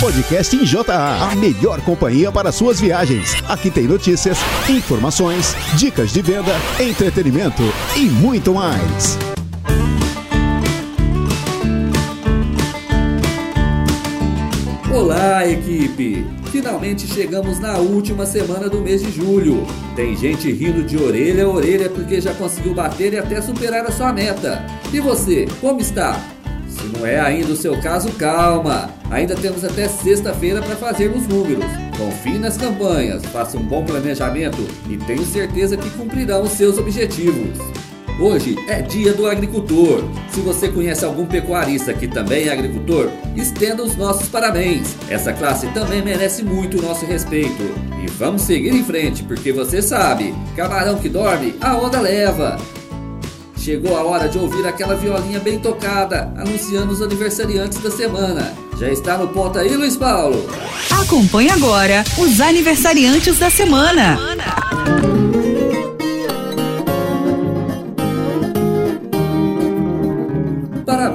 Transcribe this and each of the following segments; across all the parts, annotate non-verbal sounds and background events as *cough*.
Podcast em JA, a melhor companhia para suas viagens. Aqui tem notícias, informações, dicas de venda, entretenimento e muito mais. Olá, equipe! Finalmente chegamos na última semana do mês de julho. Tem gente rindo de orelha a orelha porque já conseguiu bater e até superar a sua meta. E você, como está? Se não é ainda o seu caso, calma! Ainda temos até sexta-feira para fazermos números. Confie nas campanhas, faça um bom planejamento e tenho certeza que cumprirão os seus objetivos. Hoje é dia do agricultor. Se você conhece algum pecuarista que também é agricultor, estenda os nossos parabéns. Essa classe também merece muito o nosso respeito. E vamos seguir em frente, porque você sabe, camarão que dorme, a onda leva. Chegou a hora de ouvir aquela violinha bem tocada, anunciando os aniversariantes da semana. Já está no ponto aí, Luiz Paulo? Acompanhe agora os aniversariantes da semana.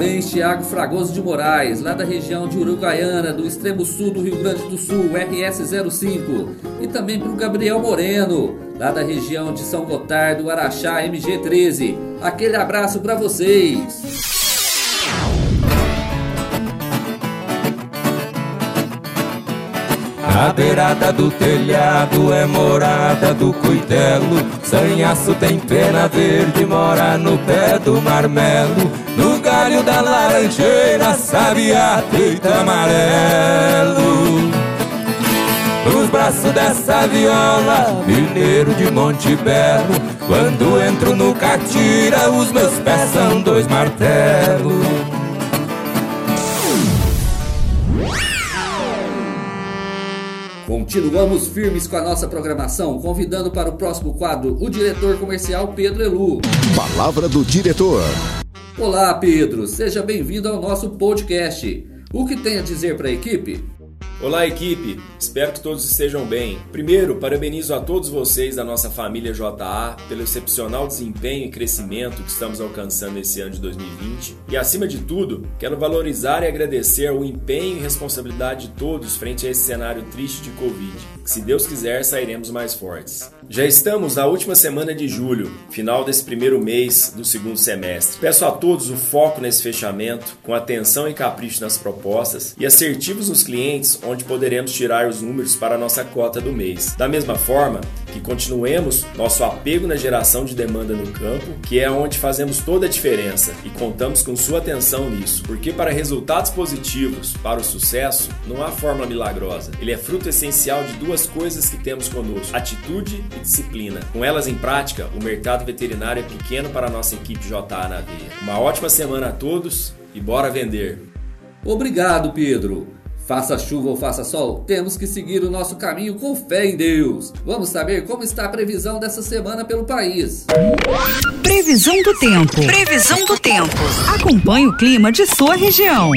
Parabéns, Tiago Fragoso de Moraes, lá da região de Uruguaiana, do extremo sul do Rio Grande do Sul, RS05. E também para o Gabriel Moreno, lá da região de São Gotardo, Araxá, MG13. Aquele abraço para vocês. A beirada do telhado é morada do cuitelo. Sanhaço tem pena verde, mora no pé do marmelo. No galho da laranjeira, sabiá deita amarelo. Nos braços dessa viola, mineiro de Monte Belo. Quando entro no catira, os meus pés são dois martelos. Continuamos firmes com a nossa programação, convidando para o próximo quadro o diretor comercial Pedro Elu. Palavra do diretor. Olá, Pedro, seja bem-vindo ao nosso podcast. O que tem a dizer para a equipe? Olá, equipe! Espero que todos estejam bem. Primeiro, parabenizo a todos vocês da nossa família JA pelo excepcional desempenho e crescimento que estamos alcançando esse ano de 2020. E, acima de tudo, quero valorizar e agradecer o empenho e responsabilidade de todos frente a esse cenário triste de Covid. Que, se Deus quiser, sairemos mais fortes. Já estamos na última semana de julho, final desse primeiro mês do segundo semestre. Peço a todos o foco nesse fechamento, com atenção e capricho nas propostas e assertivos nos clientes, onde poderemos tirar os números para nossa cota do mês. Da mesma forma, que continuemos nosso apego na geração de demanda no campo, que é onde fazemos toda a diferença e contamos com sua atenção nisso, porque para resultados positivos, para o sucesso, não há fórmula milagrosa. Ele é fruto essencial de duas coisas que temos conosco: atitude e disciplina. Com elas em prática, o mercado veterinário é pequeno para a nossa equipe JA na veia. Uma ótima semana a todos e bora vender! Obrigado, Pedro. Faça chuva ou faça sol, temos que seguir o nosso caminho com fé em Deus. Vamos saber como está a previsão dessa semana pelo país. Previsão do tempo. Previsão do tempo. Acompanhe o clima de sua região.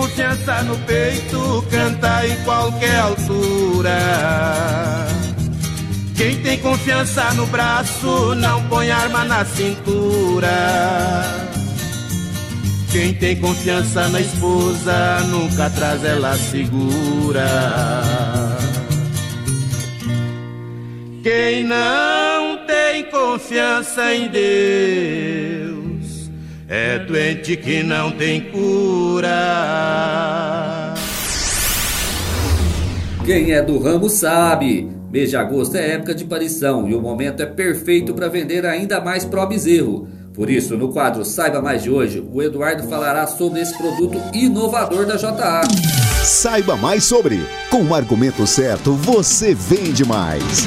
Confiança no peito canta em qualquer altura. Quem tem confiança no braço não põe arma na cintura. Quem tem confiança na esposa nunca traz ela segura. Quem não tem confiança em Deus é doente que não tem cura. Quem é do ramo sabe. Mês de agosto é época de parição e o momento é perfeito para vender ainda mais Pro Bezerro. Por isso, no quadro Saiba Mais de hoje, o Eduardo falará sobre esse produto inovador da JA. Saiba mais sobre. Com o argumento certo, você vende mais.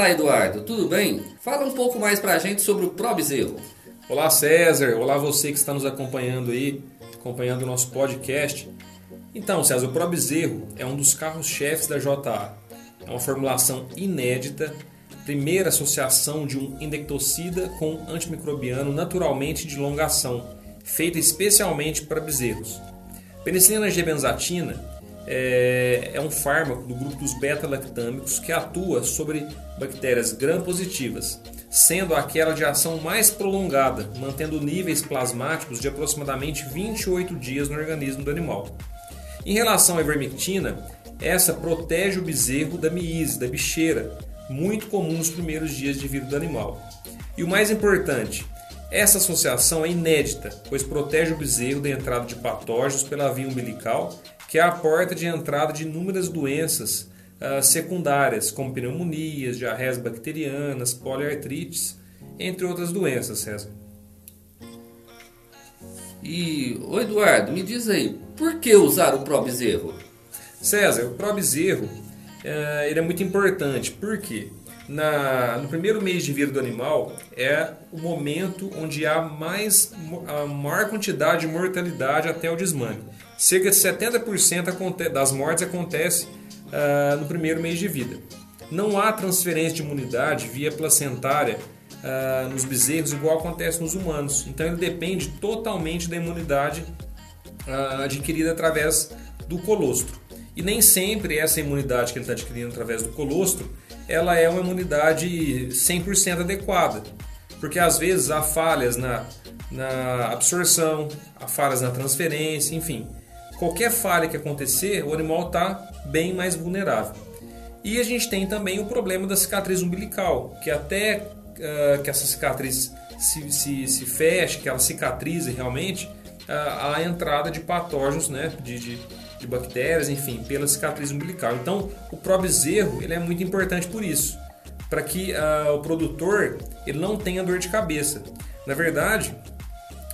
Olá, Eduardo, tudo bem? Fala um pouco mais pra gente sobre o Pro Bezerro. Olá, César. Olá, você que está nos acompanhando aí, acompanhando o nosso podcast. Então, César, o Pro Bezerro é um dos carros-chefes da JA. É uma formulação inédita, primeira associação de um indectocida com antimicrobiano naturalmente de longa ação, feita especialmente para bezerros. Penicilina G-benzatina é, é um fármaco do grupo dos beta-lactâmicos que atua sobre bactérias gram-positivas, sendo aquela de ação mais prolongada, mantendo níveis plasmáticos de aproximadamente 28 dias no organismo do animal. Em relação à ivermectina, essa protege o bezerro da miíse, da bicheira, muito comum nos primeiros dias de vida do animal. E o mais importante, essa associação é inédita, pois protege o bezerro da entrada de patógenos pela via umbilical, que é a porta de entrada de inúmeras doenças uh, secundárias, como pneumonias, diarreias bacterianas, poliartrites, entre outras doenças, César. E, ô Eduardo, me diz aí, por que usar o Pro Bezerro? César, o Pro Bezerro é, ele é muito importante, porque na, no primeiro mês de vida do animal é o momento onde há mais, a maior quantidade de mortalidade até o desmame. Cerca de 70% das mortes acontece uh, no primeiro mês de vida. Não há transferência de imunidade via placentária uh, nos bezerros, igual acontece nos humanos. Então ele depende totalmente da imunidade uh, adquirida através do colostro. E nem sempre essa imunidade que ele está adquirindo através do colostro, ela é uma imunidade 100% adequada. Porque às vezes há falhas na, na absorção, há falhas na transferência, enfim. Qualquer falha que acontecer, o animal está bem mais vulnerável. E a gente tem também o problema da cicatriz umbilical, que até uh, que essa cicatriz se, se, se feche, que ela cicatrize realmente, uh, a entrada de patógenos, né, de, de, de, bactérias, enfim, pela cicatriz umbilical. Então, o probezerro ele é muito importante por isso, para que uh, o produtor ele não tenha dor de cabeça. Na verdade,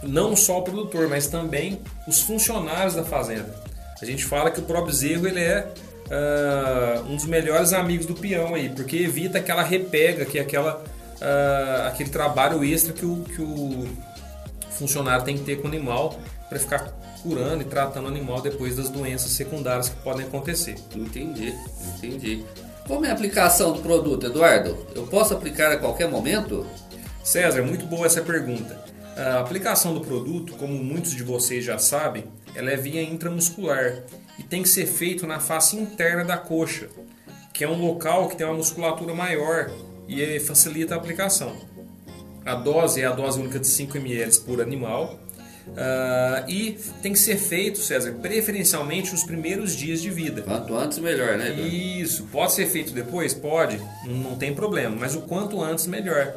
não só o produtor, mas também os funcionários da fazenda. A gente fala que o probezerro ele é Uh, um dos melhores amigos do peão aí, porque evita aquela repega, que é aquela uh, aquele trabalho extra que o, que o funcionário tem que ter com o animal para ficar curando e tratando o animal depois das doenças secundárias que podem acontecer. Entendi, entendi. Como é a aplicação do produto, Eduardo? Eu posso aplicar a qualquer momento? César, muito boa essa pergunta. A aplicação do produto, como muitos de vocês já sabem, ela é via intramuscular e tem que ser feito na face interna da coxa, que é um local que tem uma musculatura maior e facilita a aplicação. A dose é a dose única de 5 ml por animal uh, e tem que ser feito, César, preferencialmente nos primeiros dias de vida. Quanto antes melhor, né? Isso, pode ser feito depois? Pode, não tem problema, mas o quanto antes melhor.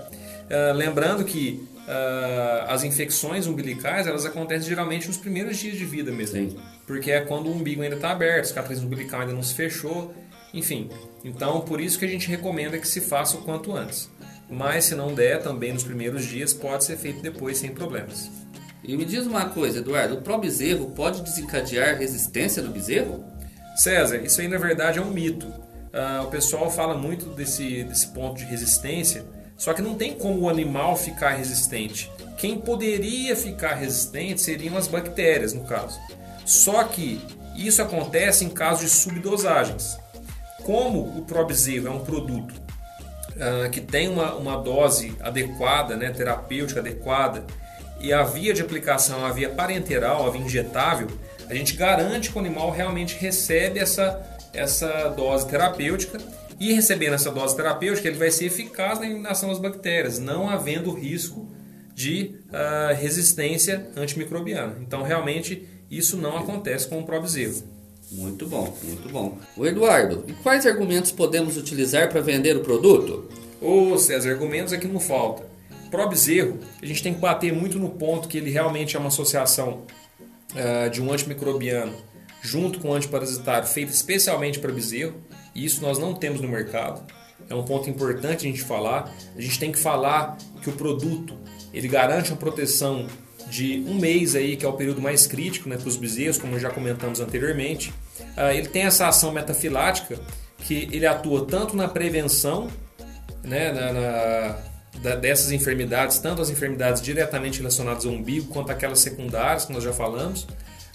Uh, lembrando que as infecções umbilicais elas acontecem geralmente nos primeiros dias de vida mesmo, Sim. porque é quando o umbigo ainda está aberto, a cicatriz umbilical ainda não se fechou, enfim. Então, por isso que a gente recomenda que se faça o quanto antes. Mas se não der, também nos primeiros dias, pode ser feito depois sem problemas. E me diz uma coisa, Eduardo, o pró-bezerro pode desencadear resistência no bezerro? César, isso aí na verdade é um mito. Uh, o pessoal fala muito desse, desse ponto de resistência, só que não tem como o animal ficar resistente. Quem poderia ficar resistente seriam as bactérias, no caso. Só que isso acontece em caso de subdosagens. Como o Probezero é um produto uh, que tem uma, uma dose adequada, né, terapêutica adequada, e a via de aplicação, a via parenteral, a via injetável, a gente garante que o animal realmente recebe essa, essa dose terapêutica e recebendo essa dose terapêutica ele vai ser eficaz na eliminação das bactérias, não havendo risco de uh, resistência antimicrobiana. Então realmente isso não acontece com o Probizero. Muito bom, muito bom. O Eduardo, e quais argumentos podemos utilizar para vender o produto? Ô César, argumentos aqui não falta. Probezerro, a gente tem que bater muito no ponto que ele realmente é uma associação uh, de um antimicrobiano junto com um antiparasitário feito especialmente para bezerro, isso nós não temos no mercado. É um ponto importante a gente falar. A gente tem que falar que o produto ele garante uma proteção de um mês aí, que é o período mais crítico né, para os bezerros, como já comentamos anteriormente. Uh, ele tem essa ação metafilática que ele atua tanto na prevenção né, na, na, da, dessas enfermidades, tanto as enfermidades diretamente relacionadas ao umbigo quanto aquelas secundárias que nós já falamos,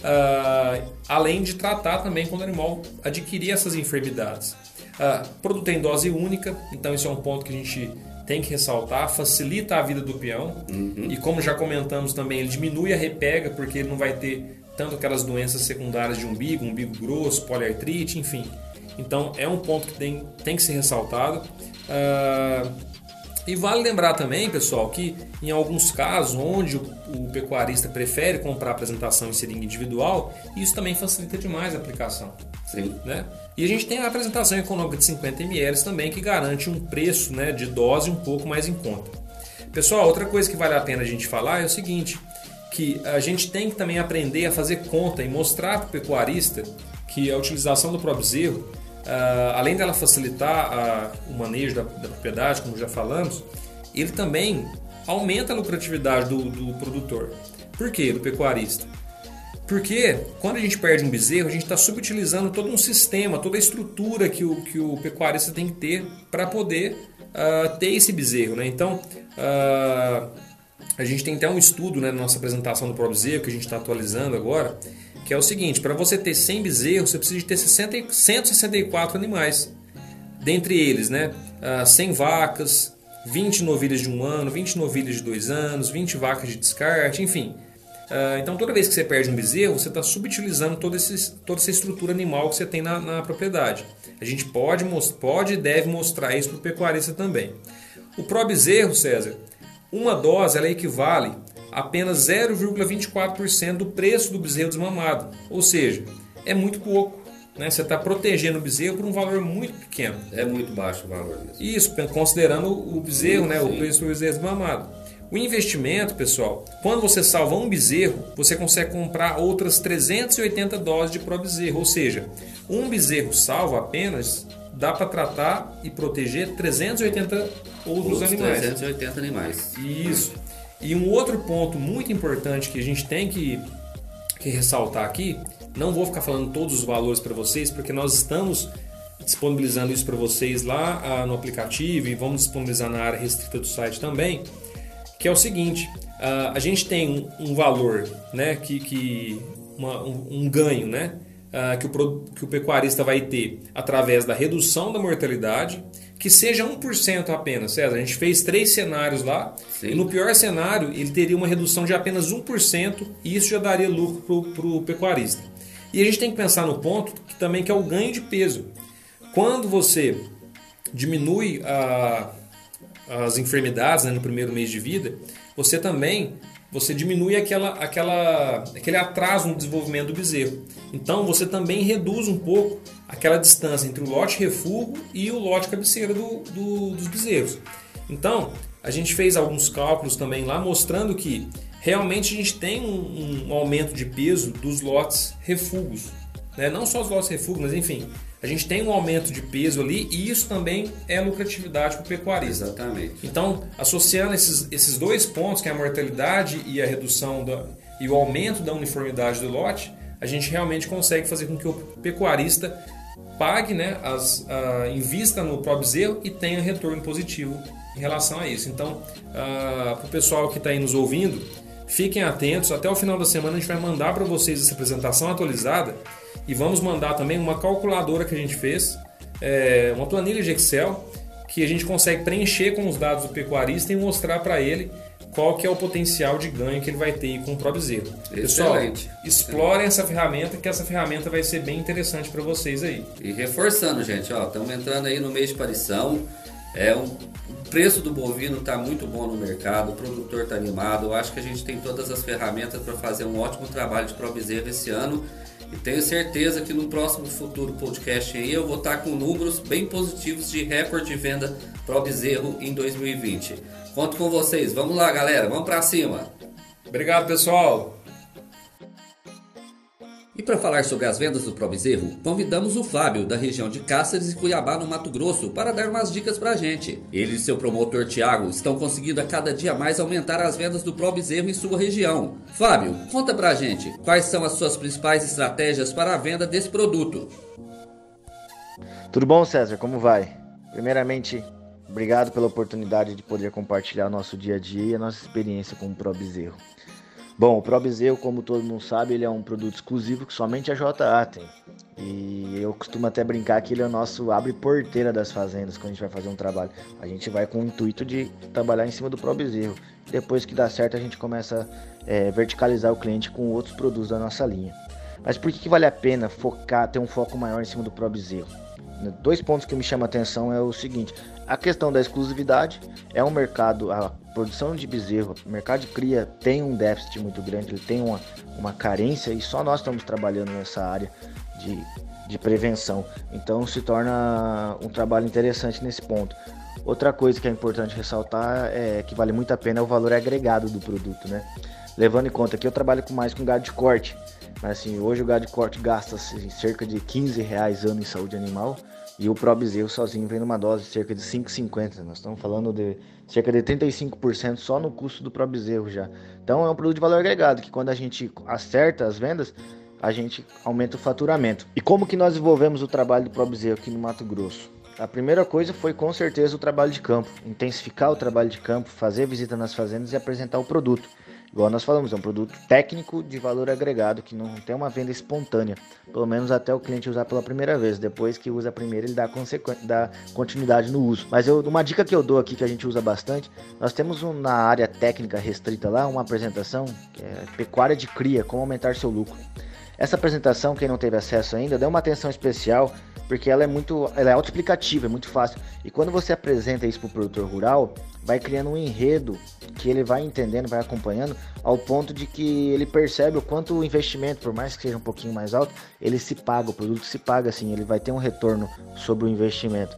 uh, além de tratar também quando o animal adquirir essas enfermidades. Uh, produto em dose única, então isso é um ponto que a gente tem que ressaltar, facilita a vida do peão uhum. e como já comentamos também, ele diminui a repega porque ele não vai ter tanto aquelas doenças secundárias de umbigo, umbigo grosso, poliartrite, enfim. Então é um ponto que tem, tem que ser ressaltado. Uh, e vale lembrar também, pessoal, que em alguns casos onde o, o, pecuarista prefere comprar apresentação em seringa individual, isso também facilita demais a aplicação. Sim. Né? E a gente tem a apresentação econômica de 50 ml também, que garante um preço né, de dose um pouco mais em conta. Pessoal, outra coisa que vale a pena a gente falar é o seguinte, que a gente tem que também aprender a fazer conta e mostrar para o pecuarista que a utilização do próprio zerro Uh, além dela facilitar uh, o manejo da, da, propriedade, como já falamos, ele também aumenta a lucratividade do, do produtor. Por quê? Do pecuarista. Porque quando a gente perde um bezerro, a gente está subutilizando todo um sistema, toda a estrutura que o, que o pecuarista tem que ter para poder uh, ter esse bezerro. Né? Então, a gente tem até um estudo né, na nossa apresentação do próprio bezerro, que a gente está atualizando agora, que é o seguinte: para você ter 100 bezerros, você precisa de ter 60, 164 animais. Dentre eles, né, 100 ah, vacas, 20 novilhas de um ano, 20 novilhas de dois anos, 20 vacas de descarte, enfim. Ah, então, toda vez que você perde um bezerro, você está subutilizando toda, esse, toda essa estrutura animal que você tem na, na propriedade. A gente pode, pode e deve mostrar isso para o pecuarista também. O pró bezerro, César, uma dose ela equivale apenas 0,24% do preço do bezerro desmamado. Ou seja, é muito pouco. Né? Você está protegendo o bezerro por um valor muito pequeno. É muito baixo o valor. Mesmo. Isso, considerando o bezerro, sim, né? Sim. o preço do bezerro desmamado. O investimento, pessoal, quando você salva um bezerro, você consegue comprar outras 380 doses de pro bezerro. Ou seja, um bezerro salvo apenas dá para tratar e proteger 380 outros, outros animais. 380 animais. Isso. E um outro ponto muito importante que a gente tem que, que ressaltar aqui, não vou ficar falando todos os valores para vocês, porque nós estamos disponibilizando isso para vocês lá ah, no aplicativo e vamos disponibilizar na área restrita do site também, que é o seguinte, ah, a gente tem um, um, valor, né, que, que uma, um, um, ganho, né, ah, que, o, que o pecuarista vai ter através da redução da mortalidade, que seja 1% apenas, César. A gente fez três cenários lá Sim. e no pior cenário ele teria uma redução de apenas 1% e isso já daria lucro para o pecuarista. E a gente tem que pensar no ponto que também que é o ganho de peso. Quando você diminui a, as enfermidades né, no primeiro mês de vida, você também você diminui aquela, aquela, aquele atraso no desenvolvimento do bezerro. Então você também reduz um pouco aquela distância entre o lote refúgio e o lote cabeceira do, do, dos bezerros. Então a gente fez alguns cálculos também lá mostrando que realmente a gente tem um, um aumento de peso dos lotes refúgios. Né? Não só os lotes refúgios, mas enfim, a gente tem um aumento de peso ali e isso também é lucratividade para o pecuarista. Exatamente. Então, associando esses, esses dois pontos, que é a mortalidade e a redução da, e o aumento da uniformidade do lote, a gente realmente consegue fazer com que o pecuarista pague, né, as, invista no próprio e tenha retorno positivo em relação a isso. Então, uh, para o pessoal que está aí nos ouvindo, fiquem atentos. Até o final da semana a gente vai mandar para vocês essa apresentação atualizada e vamos mandar também uma calculadora que a gente fez, é, uma planilha de Excel que a gente consegue preencher com os dados do pecuarista e mostrar para ele qual que é o potencial de ganho que ele vai ter com o Pro Bezerro. Pessoal, Excelente. explorem essa ferramenta, que essa ferramenta vai ser bem interessante para vocês aí. E reforçando, gente, ó, estamos entrando aí no mês de parição. É um, o preço do bovino está muito bom no mercado, o produtor está animado. Eu acho que a gente tem todas as ferramentas para fazer um ótimo trabalho de Pro Bezerro esse ano. E tenho certeza que no próximo futuro podcast aí eu vou estar com números bem positivos de recorde de venda Pro Bezerro em 2020. Conto com vocês. Vamos lá, galera. Vamos para cima. Obrigado, pessoal! E para falar sobre as vendas do Pro Bezerro, convidamos o Fábio, da região de Cáceres e Cuiabá, no Mato Grosso, para dar umas dicas pra gente. Ele e seu promotor Thiago estão conseguindo a cada dia mais aumentar as vendas do Pro Bezerro em sua região. Fábio, conta pra gente, quais são as suas principais estratégias para a venda desse produto? Tudo bom, César? Como vai? Primeiramente, obrigado pela oportunidade de poder compartilhar nosso dia a dia e a nossa experiência com o Pro Bezerro. Bom, o Pro Bezerro, como todo mundo sabe, ele é um produto exclusivo que somente a JA tem. E eu costumo até brincar que ele é o nosso abre porteira das fazendas quando a gente vai fazer um trabalho. A gente vai com o intuito de trabalhar em cima do Pro Bezerro. Depois que dá certo, a gente começa a é, verticalizar o cliente com outros produtos da nossa linha. Mas por que, que vale a pena focar, ter um foco maior em cima do Pro Bezerro? Dois pontos que me chamam a atenção é o seguinte: a questão da exclusividade é um mercado, a produção de bezerro, o mercado de cria tem um déficit muito grande, ele tem uma, uma carência e só nós estamos trabalhando nessa área de, de prevenção. Então se torna um trabalho interessante nesse ponto. Outra coisa que é importante ressaltar é que vale muito a pena é o valor agregado do produto, né? Levando em conta que eu trabalho com mais com gado de corte, mas assim, hoje o gado de corte gasta assim, cerca de 15 reais ano em saúde animal e o Pro Bezerro sozinho vem numa dose de cerca de 5,50. Nós estamos falando de cerca de 35% só no custo do Pro Bezerro já. Então é um produto de valor agregado que quando a gente acerta as vendas, a gente aumenta o faturamento. E como que nós desenvolvemos o trabalho do Pro Bezerro aqui no Mato Grosso? A primeira coisa foi com certeza o trabalho de campo, intensificar o trabalho de campo, fazer visita nas fazendas e apresentar o produto. Igual nós falamos, é um produto técnico de valor agregado que não tem uma venda espontânea, pelo menos até o cliente usar pela primeira vez. Depois que usa a primeira, ele dá, dá continuidade no uso. Mas eu, uma dica que eu dou aqui que a gente usa bastante, nós temos um, na área técnica restrita lá uma apresentação que é pecuária de cria, como aumentar seu lucro. Essa apresentação, quem não teve acesso ainda, dê uma atenção especial porque ela é muito, ela é autoexplicativa, é muito fácil. E quando você apresenta isso para o produtor rural, vai criando um enredo que ele vai entendendo, vai acompanhando, ao ponto de que ele percebe o quanto o investimento, por mais que seja um pouquinho mais alto, ele se paga, o produto se paga assim, ele vai ter um retorno sobre o investimento.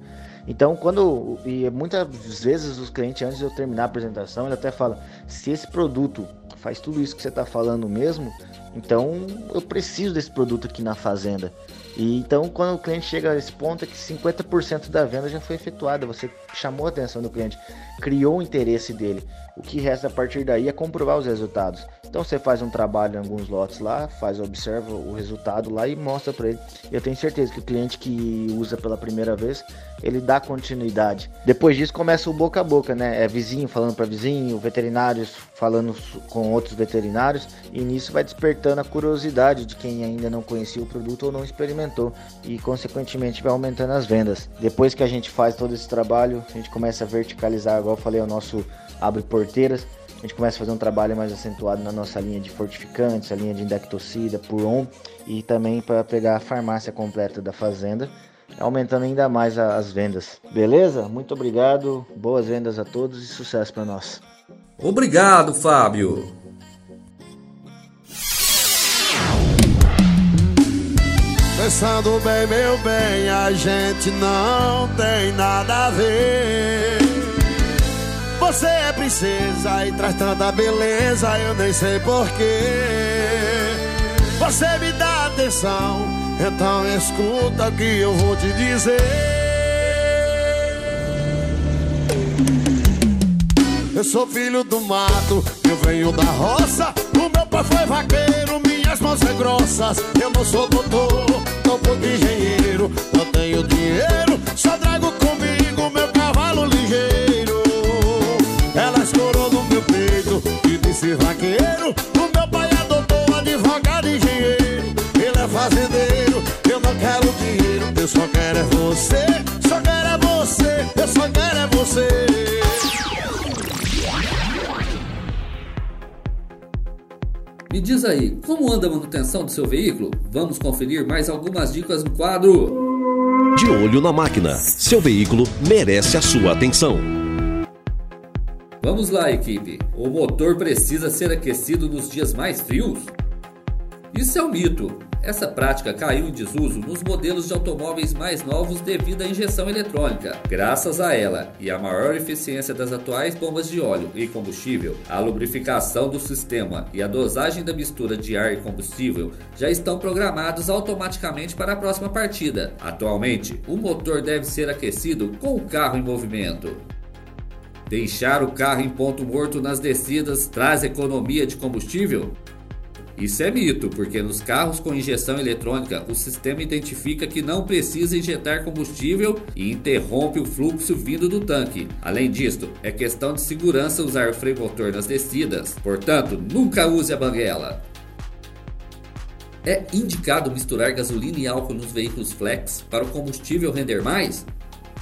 Então, quando e muitas vezes os clientes antes de eu terminar a apresentação, ele até fala: se esse produto faz tudo isso que você está falando mesmo, então eu preciso desse produto aqui na fazenda. E então, quando o cliente chega a esse ponto, é que 50% da venda já foi efetuada. Você chamou a atenção do cliente, criou o interesse dele. O que resta a partir daí é comprovar os resultados. Então, você faz um trabalho em alguns lotes lá, faz, observa o resultado lá e mostra para ele. Eu tenho certeza que o cliente que usa pela primeira vez, ele dá continuidade. Depois disso, começa o boca a boca, né? É vizinho falando para vizinho, veterinários falando com outros veterinários, e nisso vai despertando a curiosidade de quem ainda não conhecia o produto ou não experimentou, e consequentemente vai aumentando as vendas. Depois que a gente faz todo esse trabalho, a gente começa a verticalizar, igual eu falei, o nosso abre porteiras. A gente começa a fazer um trabalho mais acentuado na nossa linha de fortificantes, a linha de indectocida, puron e também para pegar a farmácia completa da fazenda, aumentando ainda mais as vendas. Beleza? Muito obrigado, boas vendas a todos e sucesso para nós. Obrigado, Fábio. Pensando bem, meu bem, a gente não tem nada a ver. Você é princesa e traz tanta beleza, eu nem sei porquê. Você me dá atenção, então escuta o que eu vou te dizer. Eu sou filho do mato, eu venho da roça. O meu pai foi vaqueiro, minhas mãos são grossas. Eu não sou doutor, não sou engenheiro. Não tenho dinheiro, só trago comigo meu cavalo ligeiro. Ela escorou no meu peito e disse vaqueiro. O meu pai é doutor, advogado, engenheiro. Ele é fazendeiro, eu não quero dinheiro. Eu só quero é você, só quero é você, eu só quero é você. Me diz aí, como anda a manutenção do seu veículo? Vamos conferir mais algumas dicas no quadro. De olho na máquina. Seu veículo merece a sua atenção. Vamos lá, equipe. O motor precisa ser aquecido nos dias mais frios? Isso é um mito. Essa prática caiu em desuso nos modelos de automóveis mais novos devido à injeção eletrônica. Graças a ela e à maior eficiência das atuais bombas de óleo e combustível, a lubrificação do sistema e a dosagem da mistura de ar e combustível já estão programados automaticamente para a próxima partida. Atualmente, o motor deve ser aquecido com o carro em movimento. Deixar o carro em ponto morto nas descidas traz economia de combustível? Isso é mito, porque nos carros com injeção eletrônica o sistema identifica que não precisa injetar combustível e interrompe o fluxo vindo do tanque. Além disso, é questão de segurança usar o freio motor nas descidas, portanto, nunca use a banguela. É indicado misturar gasolina e álcool nos veículos flex para o combustível render mais?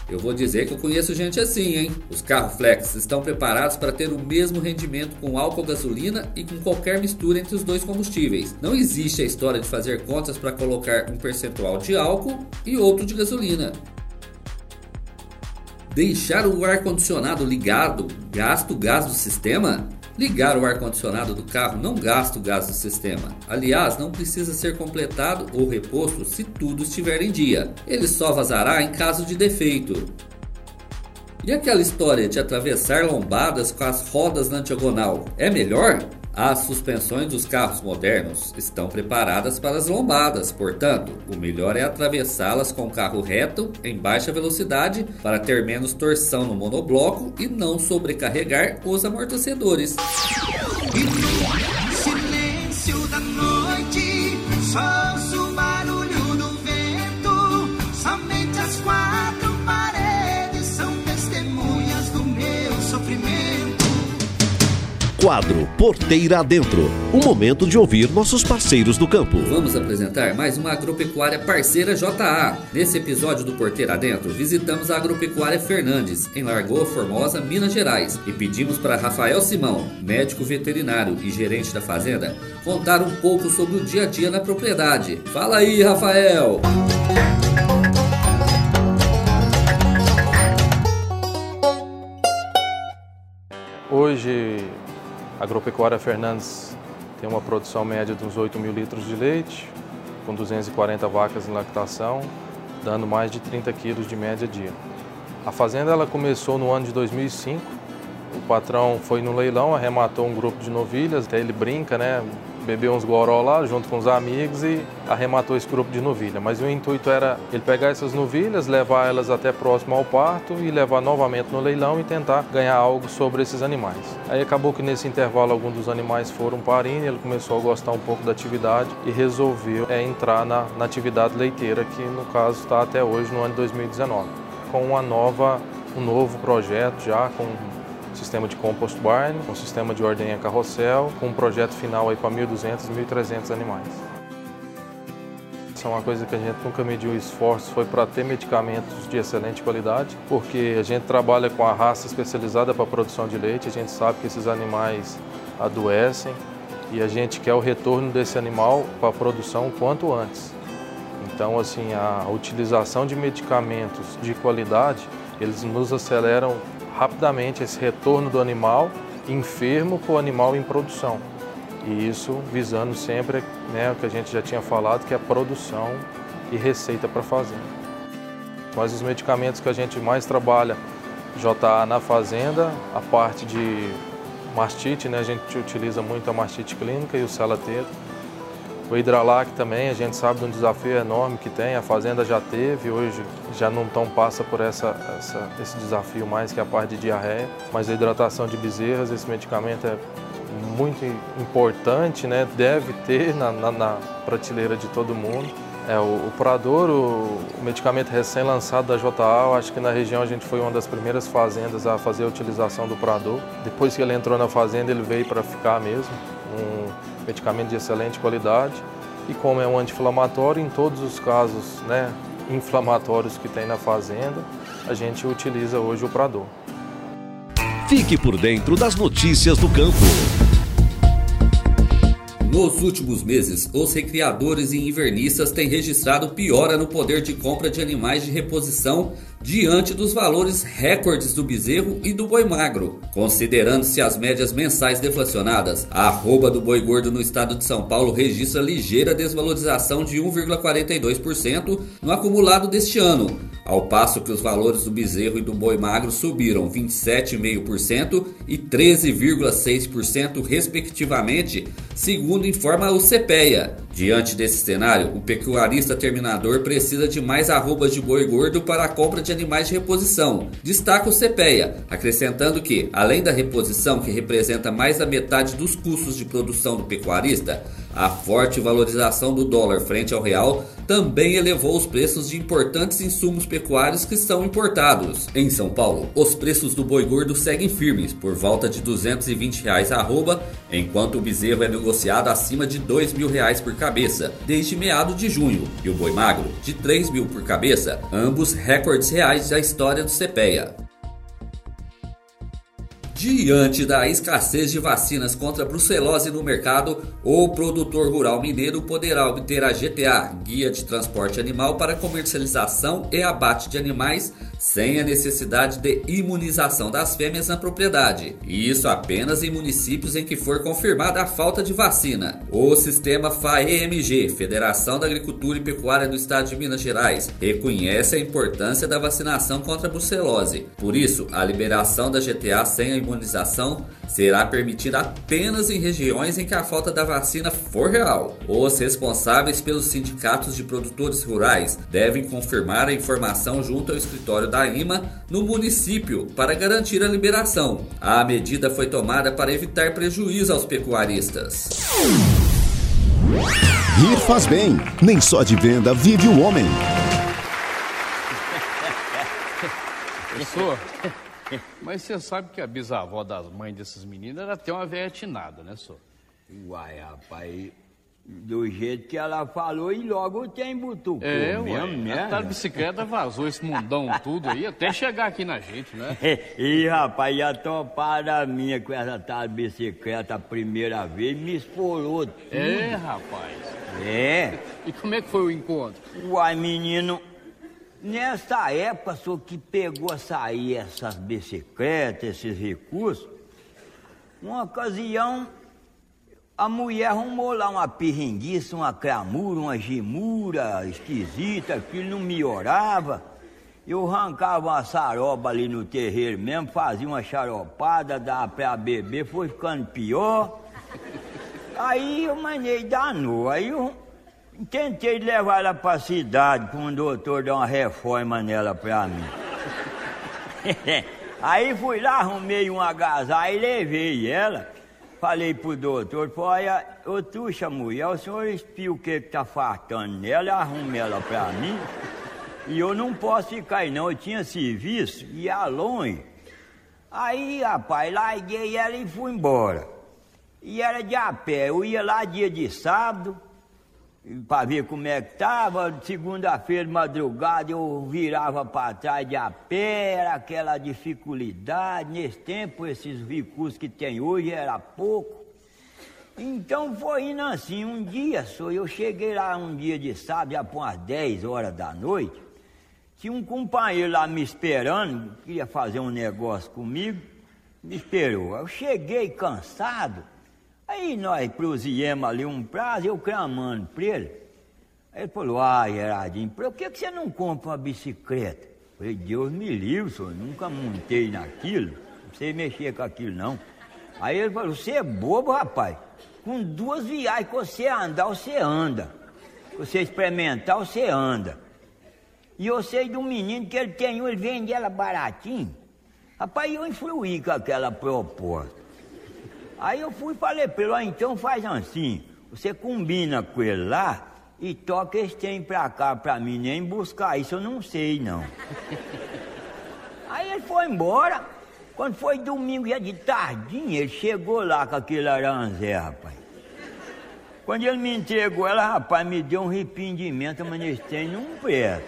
Eu vou dizer que eu conheço gente assim, hein? Os carros flex estão preparados para ter o mesmo rendimento com álcool gasolina e com qualquer mistura entre os dois combustíveis. Não existe a história de fazer contas para colocar um percentual de álcool e outro de gasolina. Deixar o ar-condicionado ligado gasta o gás do sistema? Ligar o ar-condicionado do carro não gasta o gás do sistema. Aliás, não precisa ser completado ou reposto se tudo estiver em dia. Ele só vazará em caso de defeito. E aquela história de atravessar lombadas com as rodas na diagonal é melhor? As suspensões dos carros modernos estão preparadas para as lombadas, portanto, o melhor é atravessá-las com o carro reto em baixa velocidade para ter menos torção no monobloco e não sobrecarregar os amortecedores. Silêncio da noite, Quadro Porteira Adentro. O momento de ouvir nossos parceiros do campo. Vamos apresentar mais uma agropecuária parceira JA. Nesse episódio do Porteira Adentro, visitamos a agropecuária Fernandes, em Largoa Formosa, Minas Gerais, e pedimos para Rafael Simão, médico veterinário e gerente da fazenda, contar um pouco sobre o dia a dia na propriedade. Fala aí, Rafael! Hoje, Agropecuária Fernandes tem uma produção média de uns 8 mil litros de leite, com 240 vacas em lactação, dando mais de 30 quilos de média dia. A fazenda ela começou no ano de 2005. O patrão foi no leilão, arrematou um grupo de novilhas, até ele brinca, né? Bebeu uns goró lá junto com os amigos e arrematou esse grupo de novilha. Mas o intuito era ele pegar essas novilhas, levar elas até próximo ao parto e levar novamente no leilão e tentar ganhar algo sobre esses animais. Aí acabou que nesse intervalo alguns dos animais foram parindo, ele começou a gostar um pouco da atividade e resolveu é, entrar na, na atividade leiteira, que no caso está até hoje, no ano de 2019, com uma nova, um novo projeto já com sistema de compost barn, um sistema de ordenha carrossel, com um projeto final aí para 1.200, 1.300 animais. Isso é uma coisa que a gente nunca mediu esforço, foi para ter medicamentos de excelente qualidade, porque a gente trabalha com a raça especializada para a produção de leite, a gente sabe que esses animais adoecem e a gente quer o retorno desse animal para a produção quanto antes. Então, assim, a utilização de medicamentos de qualidade, eles nos aceleram rapidamente esse retorno do animal enfermo para o animal em produção. E isso visando sempre né, o que a gente já tinha falado, que é a produção e receita para fazenda. Mas os medicamentos que a gente mais trabalha JA na fazenda, a parte de mastite, né, a gente utiliza muito a mastite clínica e o celateiro. O Hidralac também, a gente sabe de um desafio enorme que tem, a fazenda já teve, hoje já não tão passa por essa, essa, esse desafio mais, que a parte de diarreia. Mas a hidratação de bezerras, esse medicamento é muito importante, né? deve ter na, na, na prateleira de todo mundo. É, o, o Prador, o, o medicamento recém-lançado da JA, acho que na região a gente foi uma das primeiras fazendas a fazer a utilização do Prador. Depois que ele entrou na fazenda, ele veio para ficar mesmo. Um, medicamento de excelente qualidade e como é um anti-inflamatório, em todos os casos né, inflamatórios que tem na fazenda, a gente utiliza hoje o Prador. Fique por dentro das notícias do campo. Nos últimos meses, os recriadores e invernistas têm registrado piora no poder de compra de animais de reposição diante dos valores recordes do bezerro e do boi magro. Considerando-se as médias mensais deflacionadas, a arroba do boi gordo no estado de São Paulo registra ligeira desvalorização de 1,42% no acumulado deste ano, ao passo que os valores do bezerro e do boi magro subiram 27,5% e 13,6% respectivamente, segundo informa o CPEA. Diante desse cenário, o pecuarista terminador precisa de mais arrobas de boi gordo para a compra de animais de reposição. Destaca o CPEA, acrescentando que, além da reposição, que representa mais da metade dos custos de produção do pecuarista, a forte valorização do dólar frente ao real também elevou os preços de importantes insumos pecuários que são importados. Em São Paulo, os preços do boi gordo seguem firmes, por volta de 220 reais a arroba, enquanto o bezerro é negociado acima de 2 mil reais por cabeça, desde meado de junho, e o boi magro, de R$ 3 mil por cabeça, ambos recordes reais da história do CPEA. Diante da escassez de vacinas contra brucelose no mercado, o produtor rural mineiro poderá obter a GTA, Guia de Transporte Animal para comercialização e abate de animais, sem a necessidade de imunização das fêmeas na propriedade. E isso apenas em municípios em que for confirmada a falta de vacina. O sistema FAEMG, Federação da Agricultura e Pecuária do Estado de Minas Gerais, reconhece a importância da vacinação contra a brucelose. Por isso, a liberação da GTA sem a imunização será permitida apenas em regiões em que a falta da vacina for real. Os responsáveis pelos sindicatos de produtores rurais devem confirmar a informação junto ao escritório da IMA no município para garantir a liberação. A medida foi tomada para evitar prejuízo aos pecuaristas. Rir faz bem. Nem só de venda vive o homem. Professor, mas você sabe que a bisavó das mães desses meninos era até uma velha tinada, né, senhor? Uai, rapaz, do jeito que ela falou, e logo tem butucô É, mesmo, ué, a tal bicicleta vazou esse mundão tudo aí, até chegar aqui na gente, né? *laughs* e rapaz, e a topada minha com essa tal bicicleta a primeira vez me esfolou tudo. É, rapaz. É. E como é que foi o encontro? Uai, menino, nessa época, só que pegou a sair essas bicicletas, esses recursos, uma ocasião, a mulher arrumou lá uma pirringuiça, uma clamura, uma gemura esquisita, aquilo não melhorava. Eu arrancava uma saroba ali no terreiro mesmo, fazia uma charopada, dava pra beber, foi ficando pior. Aí eu manei danou, aí eu tentei levar ela pra cidade, para um doutor dar uma reforma nela pra mim. *laughs* aí fui lá, arrumei um agasalho e levei ela. Falei pro doutor, olha, ô tuxa mulher, o senhor espia o que que tá faltando nela, arrume ela pra mim. E eu não posso ficar aí não, eu tinha serviço, ia longe. Aí, rapaz, larguei ela e fui embora. E era de a pé, eu ia lá dia de sábado, para ver como é que tava. Segunda-feira, madrugada, eu virava para trás de a pé, era aquela dificuldade. Nesse tempo, esses recursos que tem hoje era pouco. Então foi indo assim, um dia só, eu cheguei lá um dia de sábado, já por umas 10 horas da noite, tinha um companheiro lá me esperando, queria fazer um negócio comigo, me esperou. Eu cheguei cansado, aí nós prosseguimos ali um prazo, eu clamando para ele. Aí ele falou, ah, Gerardinho, por que, que você não compra uma bicicleta? Eu falei, Deus me livre, senhor, nunca montei naquilo, não sei mexer com aquilo não. Aí ele falou, você é bobo, rapaz. Com duas viagens que você andar, você anda. Você experimentar, você anda. E eu sei de um menino que ele tem um, ele vende ela baratinho. Rapaz, eu influí com aquela proposta. Aí eu fui e falei para ele, ó, então faz assim, você combina com ele lá e toca esse trem pra cá pra mim, nem buscar isso eu não sei não. *laughs* Aí ele foi embora. Quando foi domingo, já de tardinha, ele chegou lá com aquele aranzé, rapaz. Quando ele me entregou ela, rapaz, me deu um arrependimento, mas nesse trem não presta.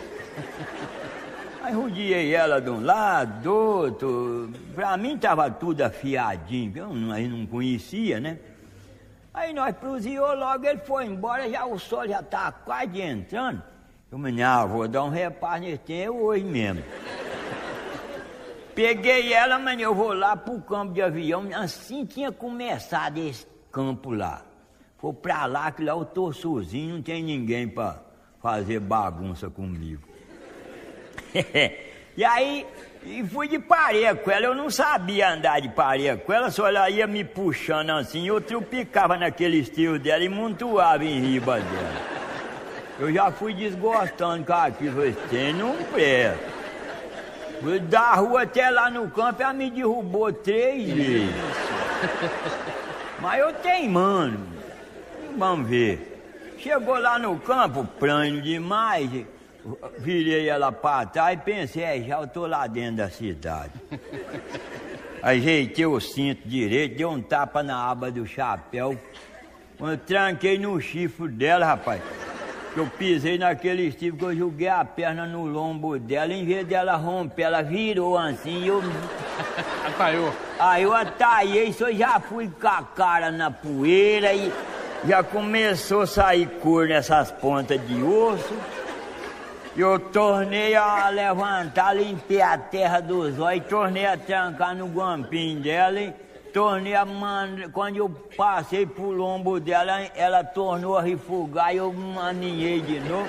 Aí rodeei ela de um lado, do outro. Pra mim tava tudo afiadinho, eu não, aí não conhecia, né? Aí nós proseou logo, ele foi embora, já o sol já tá quase entrando. Eu falei, não, vou dar um reparo nesse tempo hoje mesmo. Peguei ela, mas eu vou lá pro campo de avião. Assim tinha começado esse campo lá. Vou pra lá, que lá eu tô sozinho, não tem ninguém pra fazer bagunça comigo. *laughs* e aí, e fui de pareia com ela. Eu não sabia andar de pareia com ela, só ela ia me puxando assim. Eu trupicava naquele estilo dela e montuava em riba dela. Eu já fui desgostando com aquilo. Tem não presta. Da rua até lá no campo, ela me derrubou três vezes. Mas eu tenho, mano. Vamos ver. Chegou lá no campo, pranho demais. Virei ela pra trás e pensei, é, já eu tô lá dentro da cidade. Ajeitei o cinto direito, dei um tapa na aba do chapéu. Quando eu tranquei no chifre dela, rapaz. Eu pisei naquele estilo que eu joguei a perna no lombo dela, em vez dela romper, ela virou assim e eu. *laughs* Ataiou. Aí eu ataiei, só já fui com a cara na poeira e já começou a sair cor nessas pontas de osso. Eu tornei a levantar, limpei a terra dos olhos, tornei a trancar no guampinho dela e tornei a mandar. Quando eu passei pro lombo dela, ela tornou a refugar e eu maninhei de novo.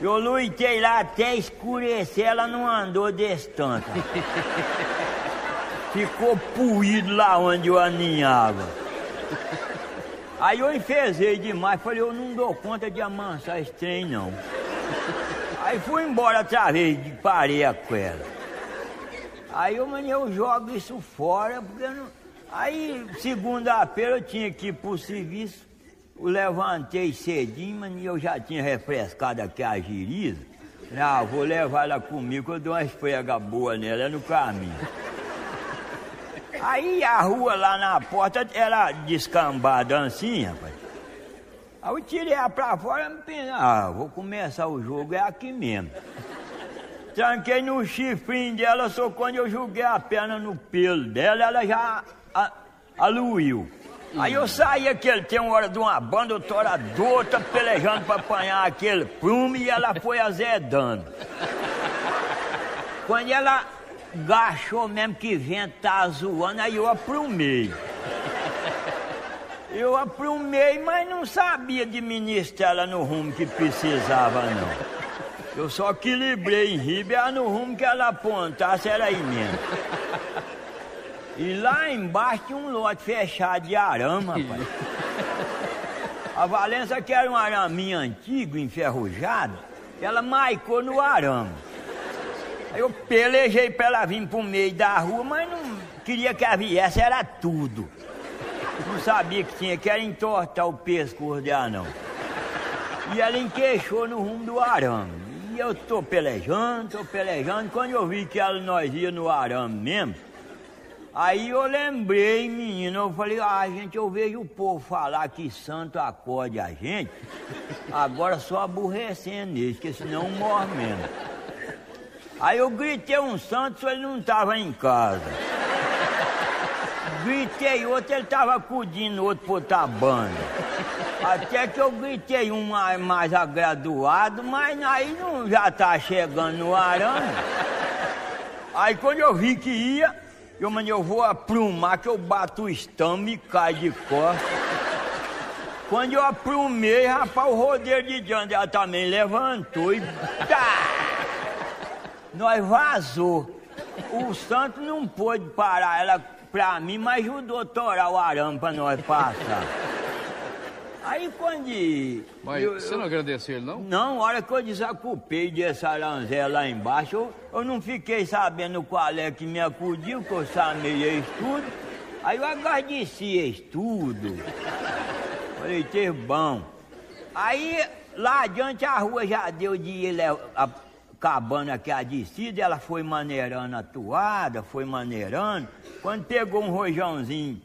Eu lutei lá até escurecer, ela não andou desse tanto. Ficou puído lá onde eu aninhava. Aí eu enfezei demais, falei, eu não dou conta de amansar esse trem não. Aí fui embora outra vez, de pareia com ela. Aí eu, mano, eu jogo isso fora, porque não... Aí, segunda-feira, eu tinha que ir pro serviço. Eu levantei cedinho, mas eu já tinha refrescado aqui a giriza. Ah, vou levar ela comigo, eu dou uma esfrega boa nela no caminho. Aí a rua lá na porta era descambada assim, rapaz. Aí eu tirei ela pra fora e pensei, ah, vou começar o jogo, é aqui mesmo. *laughs* Tranquei no chifrinho dela, só quando eu joguei a perna no pelo dela, ela já a, aluiu. Aí eu saí aquele tem uma hora de uma banda, hora de outra, pelejando pra apanhar aquele prumo e ela foi azedando. Quando ela gachou mesmo que vento tá zoando, aí eu aprumei. Eu aprumei, mas não sabia administrar ela no rumo que precisava, não. Eu só equilibrei em riba, ela no rumo que ela apontasse era aí mesmo. E lá embaixo tinha um lote fechado de arame, rapaz. A Valença, que era um araminho antigo, enferrujado, ela maicou no arame. Aí eu pelejei pra ela vir pro meio da rua, mas não queria que ela viesse, era tudo. Não sabia que tinha que era entortar o pescoço dela, não. E ela enqueixou no rumo do arame. E eu tô pelejando, tô pelejando. Quando eu vi que ela, nós ia no arame mesmo, aí eu lembrei, menino, eu falei, ah, gente, eu vejo o povo falar que santo acorde a gente, agora só aborrecendo eles, porque senão morre mesmo. Aí eu gritei um santo, ele não tava em casa. Gritei outro, ele tava acudindo outro por outra banda. Até que eu gritei um mais, agraduado, mas aí não já tá chegando no arame. Aí quando eu vi que ia, eu, mano, eu vou aprumar que eu bato o estamo e cai de costas. Quando eu aprumei, rapaz, o rodeiro de diante ela também levantou e. Tá! Nós vazou. O santo não pôde parar ela pra mim, mas ajudou a torar o arame pra nós passar. Aí quando. Mas eu- você não agradeceu ele, não? Não, hora que eu desacupei desse aranzé lá embaixo, eu, eu não fiquei sabendo qual é que me acudiu, que eu samei isso tudo. Aí eu agradeci isso tudo. Falei, teve bom. Aí lá adiante a rua já deu de ir acabando aqui a descida, ela foi maneirando a toada, foi maneirando. Quando pegou um rojãozinho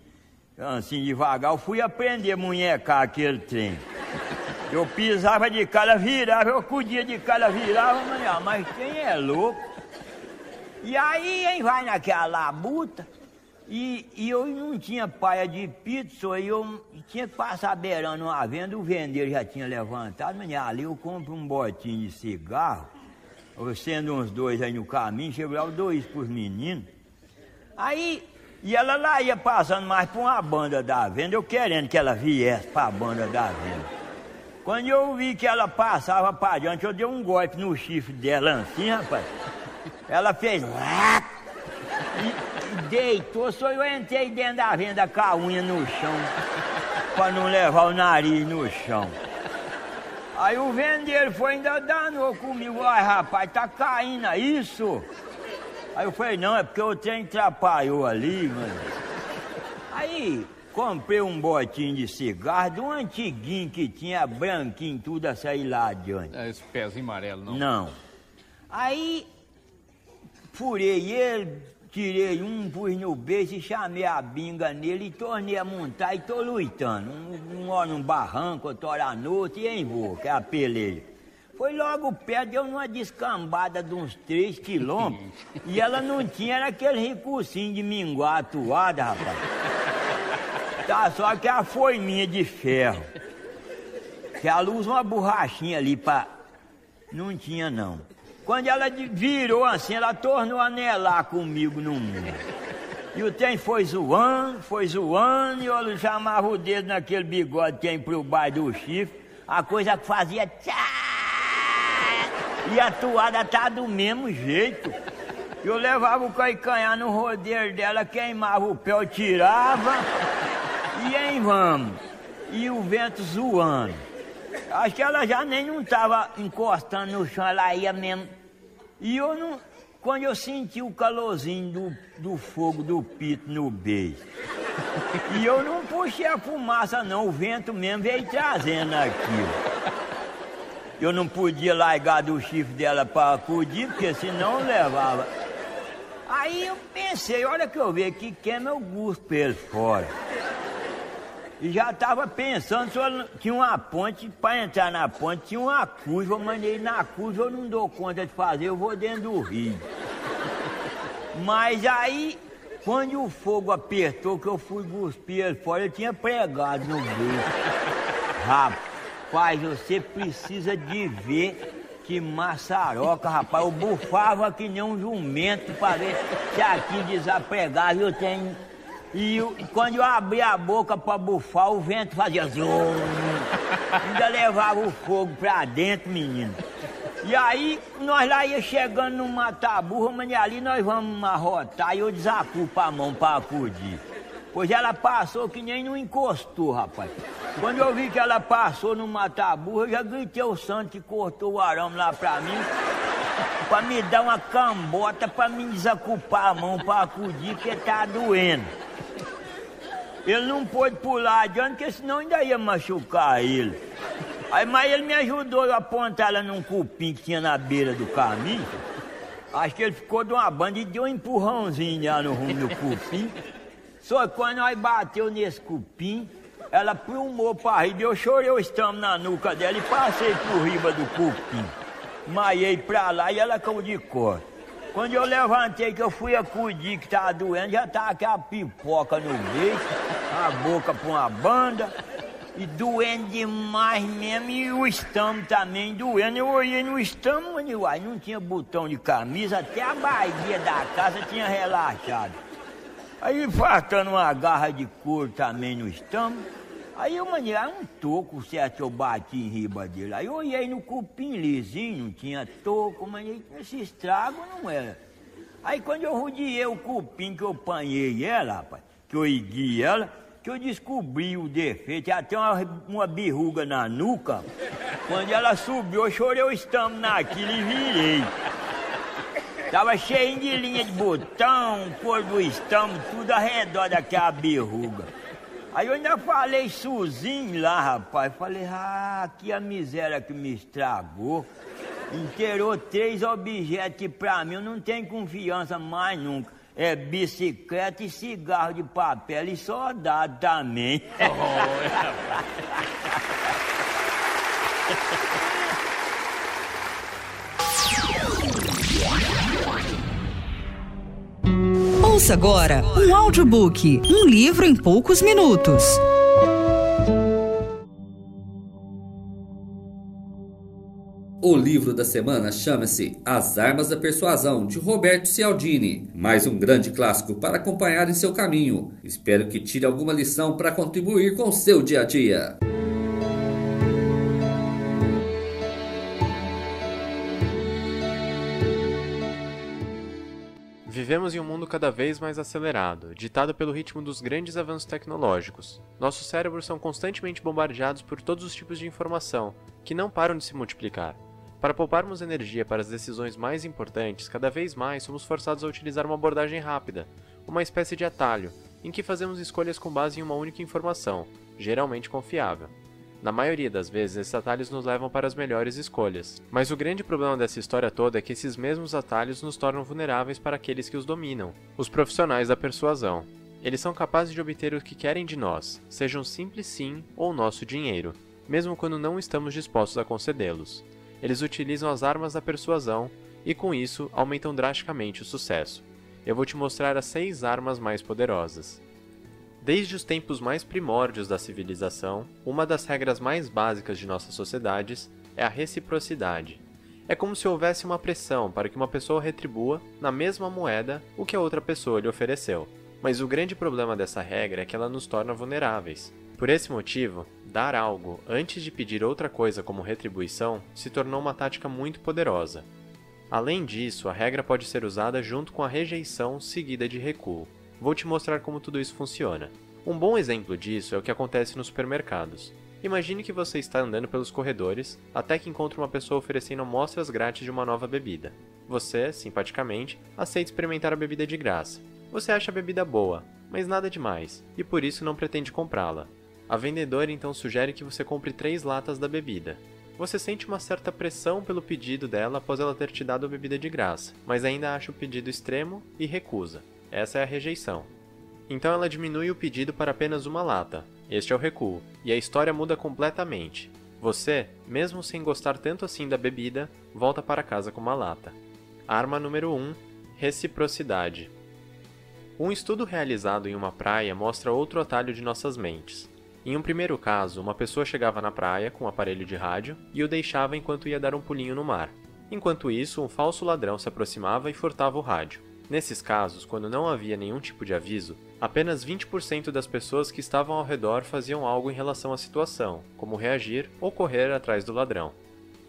assim devagar, eu fui aprender a munhecar aquele trem. Eu pisava de cara, virava, eu acudia de cara, virava, mas, ah, mas quem é louco? E aí, hein, vai naquela labuta, E, e eu não tinha paia de pizza, e eu tinha que passar beirando uma venda, o vendeiro já tinha levantado, mas ali eu compro um botinho de cigarro, eu sendo uns dois aí no caminho, chego lá, isso pros meninos. Aí, e ela lá ia passando mais por uma banda da venda, eu querendo que ela viesse pra banda da venda. Quando eu vi que ela passava pra diante, eu dei um golpe no chifre dela assim, rapaz. Ela fez. "Lá", E, e deitou, só eu entrei dentro da venda com a unha no chão. Pra não levar o nariz no chão. Aí o vendeiro foi ainda danou comigo. Ai, rapaz, tá caindo isso? Aí eu falei, não, é porque o trem atrapalhou ali, mano. Aí comprei um botinho de cigarro de um antiguinho que tinha branquinho, tudo a sair lá adiante. É esse pezinho amarelo, não? Não. Aí furei ele, tirei um, pus no beijo e chamei a binga nele e tornei a montar e tô lutando. Um, um hora num barranco, outra hora à noite e em voo, que é a peleia. Foi logo perto, deu numa descambada de uns 3 quilômetros e ela não tinha era aquele recursinho de minguar a toada, rapaz. Tá, só que a foiminha de ferro. Que ela usa uma borrachinha ali pra. Não tinha não. Quando ela virou assim, ela tornou a anelar comigo no mundo. E o trem foi zoando, foi zoando, e eu chamava o dedo naquele bigode que tem pro baixo do chifre, a coisa que fazia tchá! E a toada tá do mesmo jeito. Eu levava o caicanhar no rodeiro dela, queimava o pé, eu tirava, e em vamos. E o vento zoando. Acho que ela já nem não estava encostando no chão, ela ia mesmo. E eu não. Quando eu senti o calorzinho do, do fogo do pito no beijo. E eu não puxei a fumaça, não, o vento mesmo veio trazendo aquilo. Eu não podia largar do chifre dela para acudir, porque senão levava. Aí eu pensei, olha que eu vi aqui, queima eu guspo ele fora. E já estava pensando, eu tinha uma ponte, para entrar na ponte, tinha uma curva, eu mandei na curva, eu não dou conta de fazer, eu vou dentro do rio. Mas aí, quando o fogo apertou, que eu fui cuspir ele fora, eu tinha pregado no beijo. Rapaz, você precisa de ver que maçaroca, rapaz. Eu bufava que nem um jumento para ver se aqui desapregava eu tenho. E eu- quando eu abria a boca para bufar, o vento fazia zoom. Ainda levava o fogo pra dentro, menino. E aí, nós lá ia chegando no mataburra, mas ali nós vamos arrotar e eu desacupo a mão pra acudir. Pois ela passou que nem não encostou, rapaz. Quando eu vi que ela passou no mataburra, eu já gritei o santo que cortou o arame lá pra mim, *laughs* pra me dar uma cambota pra me desacupar a mão pra acudir, que tá doendo. Ele não pôde pular adiante, porque senão ainda ia machucar ele. Aí, mas ele me ajudou a apontar ela num cupim que tinha na beira do caminho. Acho que ele ficou de uma banda e deu um empurrãozinho lá no rumo do cupim. Só que quando nós bateu nesse cupim, ela plumou pra riba. Eu chorei o estamo na nuca dela e passei por riba do cupim. Maiei pra lá e ela caiu de cor. Quando eu levantei que eu fui acudir que tava doendo, já tava aquela pipoca no beijo, a boca pra uma banda, e doendo demais mesmo, e o estamo também doendo. Eu olhei no estamo, não tinha botão de camisa, até a barriga da casa tinha relaxado. Aí faltando uma garra de couro também no estômago. Aí eu mandei ah, um toco, certo? Eu bati em riba dele. Aí eu olhei no cupim lisinho, não tinha toco, mas esse estrago não era. Aí quando eu rodeei o cupim que eu apanhei ela, rapaz, que eu ergui ela, que eu descobri o defeito, até uma, uma birruga na nuca. Quando ela subiu, eu chorei o estômago naquilo e virei. Tava cheio de linha de botão, cor do estômago, tudo ao redor daquela berruga. Aí eu ainda falei sozinho lá, rapaz. Falei, ah, que a miséria que me estragou. Inteirou três objetos que pra mim eu não tenho confiança mais nunca. É bicicleta e cigarro de papel e soldado também. *laughs* *laughs* Ouça agora um audiobook, um livro em poucos minutos. O livro da semana chama-se As Armas da Persuasão, de Roberto Cialdini. Mais um grande clássico para acompanhar em seu caminho. Espero que tire alguma lição para contribuir com o seu dia a dia. Vivemos em um mundo cada vez mais acelerado, ditado pelo ritmo dos grandes avanços tecnológicos. Nossos cérebros são constantemente bombardeados por todos os tipos de informação, que não param de se multiplicar. Para pouparmos energia para as decisões mais importantes, cada vez mais somos forçados a utilizar uma abordagem rápida, uma espécie de atalho, em que fazemos escolhas com base em uma única informação, geralmente confiável. Na maioria das vezes, esses atalhos nos levam para as melhores escolhas. Mas o grande problema dessa história toda é que esses mesmos atalhos nos tornam vulneráveis para aqueles que os dominam, os profissionais da persuasão. Eles são capazes de obter o que querem de nós, seja um simples sim ou nosso dinheiro, mesmo quando não estamos dispostos a concedê-los. Eles utilizam as armas da persuasão e, com isso, aumentam drasticamente o sucesso. Eu vou te mostrar as seis armas mais poderosas. Desde os tempos mais primórdios da civilização, uma das regras mais básicas de nossas sociedades é a reciprocidade. É como se houvesse uma pressão para que uma pessoa retribua, na mesma moeda, o que a outra pessoa lhe ofereceu. Mas o grande problema dessa regra é que ela nos torna vulneráveis. Por esse motivo, dar algo antes de pedir outra coisa como retribuição se tornou uma tática muito poderosa. Além disso, a regra pode ser usada junto com a rejeição seguida de recuo. Vou te mostrar como tudo isso funciona. Um bom exemplo disso é o que acontece nos supermercados. Imagine que você está andando pelos corredores até que encontra uma pessoa oferecendo amostras grátis de uma nova bebida. Você, simpaticamente, aceita experimentar a bebida de graça. Você acha a bebida boa, mas nada demais, e por isso não pretende comprá-la. A vendedora então sugere que você compre três latas da bebida. Você sente uma certa pressão pelo pedido dela após ela ter te dado a bebida de graça, mas ainda acha o pedido extremo e recusa. Essa é a rejeição. Então ela diminui o pedido para apenas uma lata. Este é o recuo, e a história muda completamente. Você, mesmo sem gostar tanto assim da bebida, volta para casa com uma lata. Arma número 1: Reciprocidade. Um estudo realizado em uma praia mostra outro atalho de nossas mentes. Em um primeiro caso, uma pessoa chegava na praia com um aparelho de rádio e o deixava enquanto ia dar um pulinho no mar. Enquanto isso, um falso ladrão se aproximava e furtava o rádio. Nesses casos, quando não havia nenhum tipo de aviso, apenas 20% das pessoas que estavam ao redor faziam algo em relação à situação, como reagir ou correr atrás do ladrão.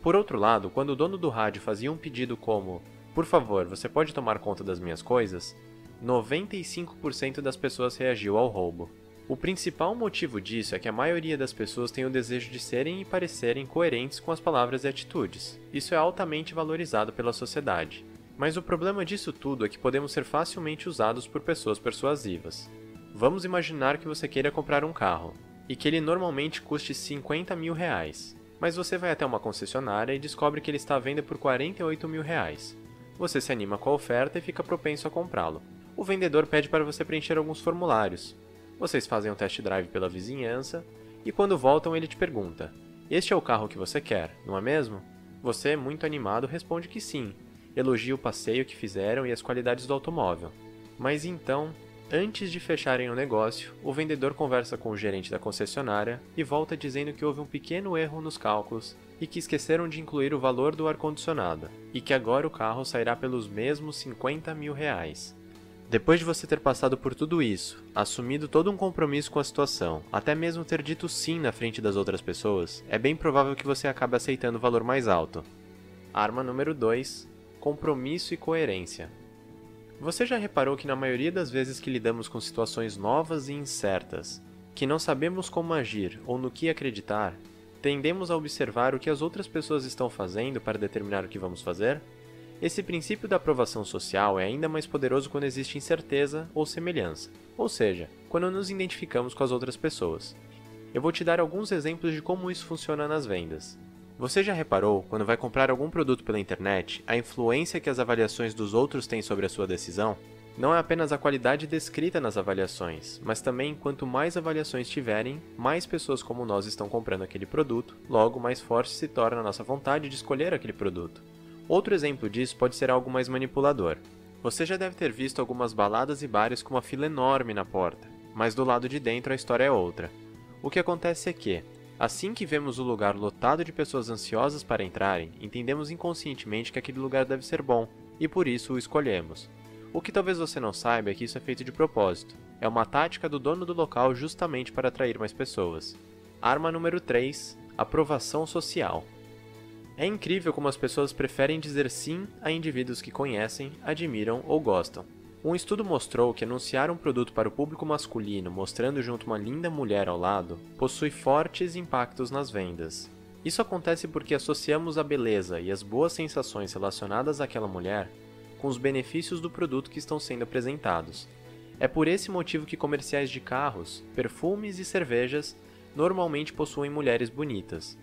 Por outro lado, quando o dono do rádio fazia um pedido como: Por favor, você pode tomar conta das minhas coisas? 95% das pessoas reagiu ao roubo. O principal motivo disso é que a maioria das pessoas tem o desejo de serem e parecerem coerentes com as palavras e atitudes. Isso é altamente valorizado pela sociedade. Mas o problema disso tudo é que podemos ser facilmente usados por pessoas persuasivas. Vamos imaginar que você queira comprar um carro, e que ele normalmente custe 50 mil reais, mas você vai até uma concessionária e descobre que ele está à venda por 48 mil reais. Você se anima com a oferta e fica propenso a comprá-lo. O vendedor pede para você preencher alguns formulários. Vocês fazem um test drive pela vizinhança, e quando voltam ele te pergunta: Este é o carro que você quer, não é mesmo? Você, muito animado, responde que sim, elogia o passeio que fizeram e as qualidades do automóvel. Mas então, antes de fecharem o negócio, o vendedor conversa com o gerente da concessionária e volta dizendo que houve um pequeno erro nos cálculos e que esqueceram de incluir o valor do ar-condicionado, e que agora o carro sairá pelos mesmos 50 mil reais. Depois de você ter passado por tudo isso, assumido todo um compromisso com a situação, até mesmo ter dito sim na frente das outras pessoas, é bem provável que você acabe aceitando o valor mais alto. Arma número 2: compromisso e coerência. Você já reparou que na maioria das vezes que lidamos com situações novas e incertas, que não sabemos como agir ou no que acreditar, tendemos a observar o que as outras pessoas estão fazendo para determinar o que vamos fazer? Esse princípio da aprovação social é ainda mais poderoso quando existe incerteza ou semelhança, ou seja, quando nos identificamos com as outras pessoas. Eu vou te dar alguns exemplos de como isso funciona nas vendas. Você já reparou, quando vai comprar algum produto pela internet, a influência que as avaliações dos outros têm sobre a sua decisão? Não é apenas a qualidade descrita nas avaliações, mas também quanto mais avaliações tiverem, mais pessoas como nós estão comprando aquele produto, logo mais forte se torna a nossa vontade de escolher aquele produto. Outro exemplo disso pode ser algo mais manipulador. Você já deve ter visto algumas baladas e bares com uma fila enorme na porta, mas do lado de dentro a história é outra. O que acontece é que, assim que vemos o lugar lotado de pessoas ansiosas para entrarem, entendemos inconscientemente que aquele lugar deve ser bom, e por isso o escolhemos. O que talvez você não saiba é que isso é feito de propósito. É uma tática do dono do local justamente para atrair mais pessoas. Arma número 3: Aprovação social. É incrível como as pessoas preferem dizer sim a indivíduos que conhecem, admiram ou gostam. Um estudo mostrou que anunciar um produto para o público masculino mostrando junto uma linda mulher ao lado possui fortes impactos nas vendas. Isso acontece porque associamos a beleza e as boas sensações relacionadas àquela mulher com os benefícios do produto que estão sendo apresentados. É por esse motivo que comerciais de carros, perfumes e cervejas normalmente possuem mulheres bonitas.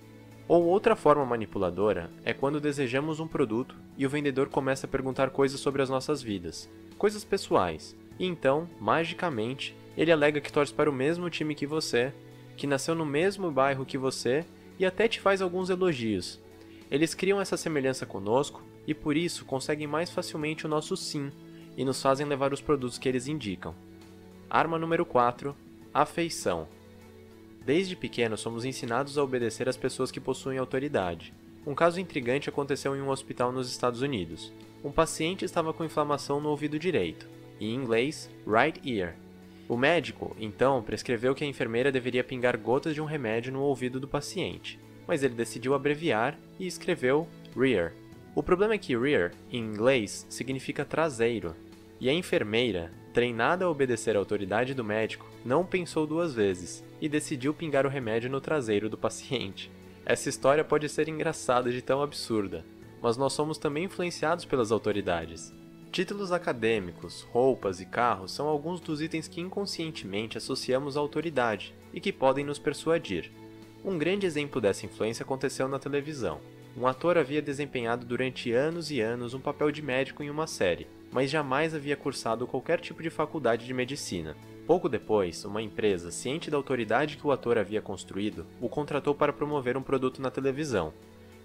Ou outra forma manipuladora é quando desejamos um produto e o vendedor começa a perguntar coisas sobre as nossas vidas, coisas pessoais, e então, magicamente, ele alega que torce para o mesmo time que você, que nasceu no mesmo bairro que você e até te faz alguns elogios. Eles criam essa semelhança conosco e por isso conseguem mais facilmente o nosso sim e nos fazem levar os produtos que eles indicam. Arma número 4: Afeição. Desde pequenos somos ensinados a obedecer às pessoas que possuem autoridade. Um caso intrigante aconteceu em um hospital nos Estados Unidos. Um paciente estava com inflamação no ouvido direito, em inglês, right ear. O médico, então, prescreveu que a enfermeira deveria pingar gotas de um remédio no ouvido do paciente, mas ele decidiu abreviar e escreveu rear. O problema é que rear, em inglês, significa traseiro, e a enfermeira, treinada a obedecer à autoridade do médico, não pensou duas vezes e decidiu pingar o remédio no traseiro do paciente. Essa história pode ser engraçada de tão absurda, mas nós somos também influenciados pelas autoridades. Títulos acadêmicos, roupas e carros são alguns dos itens que inconscientemente associamos à autoridade e que podem nos persuadir. Um grande exemplo dessa influência aconteceu na televisão. Um ator havia desempenhado durante anos e anos um papel de médico em uma série, mas jamais havia cursado qualquer tipo de faculdade de medicina. Pouco depois, uma empresa, ciente da autoridade que o ator havia construído, o contratou para promover um produto na televisão.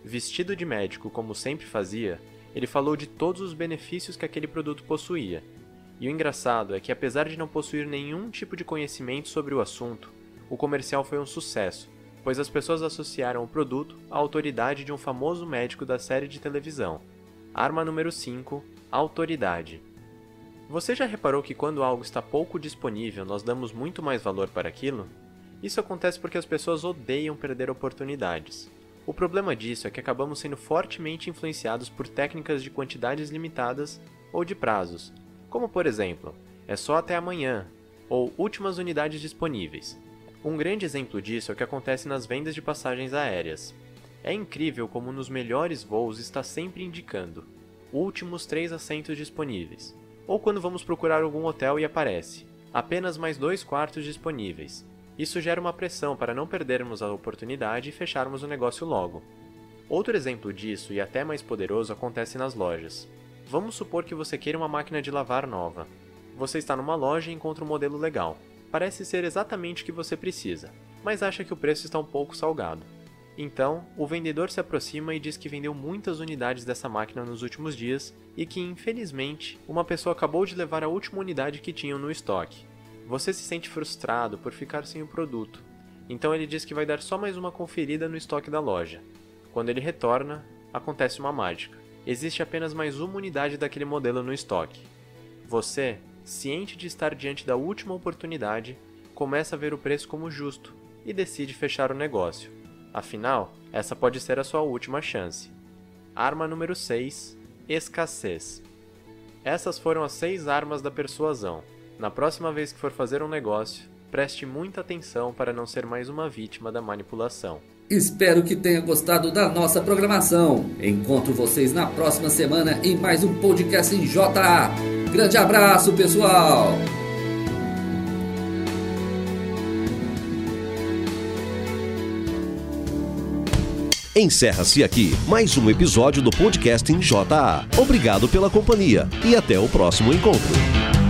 Vestido de médico como sempre fazia, ele falou de todos os benefícios que aquele produto possuía. E o engraçado é que, apesar de não possuir nenhum tipo de conhecimento sobre o assunto, o comercial foi um sucesso, pois as pessoas associaram o produto à autoridade de um famoso médico da série de televisão. Arma número 5 Autoridade. Você já reparou que quando algo está pouco disponível, nós damos muito mais valor para aquilo? Isso acontece porque as pessoas odeiam perder oportunidades. O problema disso é que acabamos sendo fortemente influenciados por técnicas de quantidades limitadas ou de prazos, como por exemplo, é só até amanhã, ou últimas unidades disponíveis. Um grande exemplo disso é o que acontece nas vendas de passagens aéreas. É incrível como nos melhores voos está sempre indicando últimos três assentos disponíveis. Ou quando vamos procurar algum hotel e aparece apenas mais dois quartos disponíveis. Isso gera uma pressão para não perdermos a oportunidade e fecharmos o negócio logo. Outro exemplo disso, e até mais poderoso, acontece nas lojas. Vamos supor que você queira uma máquina de lavar nova. Você está numa loja e encontra um modelo legal. Parece ser exatamente o que você precisa, mas acha que o preço está um pouco salgado. Então, o vendedor se aproxima e diz que vendeu muitas unidades dessa máquina nos últimos dias e que, infelizmente, uma pessoa acabou de levar a última unidade que tinham no estoque. Você se sente frustrado por ficar sem o produto, então ele diz que vai dar só mais uma conferida no estoque da loja. Quando ele retorna, acontece uma mágica. Existe apenas mais uma unidade daquele modelo no estoque. Você, ciente de estar diante da última oportunidade, começa a ver o preço como justo e decide fechar o negócio. Afinal, essa pode ser a sua última chance. Arma número 6: Escassez. Essas foram as seis armas da persuasão. Na próxima vez que for fazer um negócio, preste muita atenção para não ser mais uma vítima da manipulação. Espero que tenha gostado da nossa programação. Encontro vocês na próxima semana em mais um podcast em JA. Grande abraço, pessoal! Encerra-se aqui mais um episódio do podcast em JA. Obrigado pela companhia e até o próximo encontro.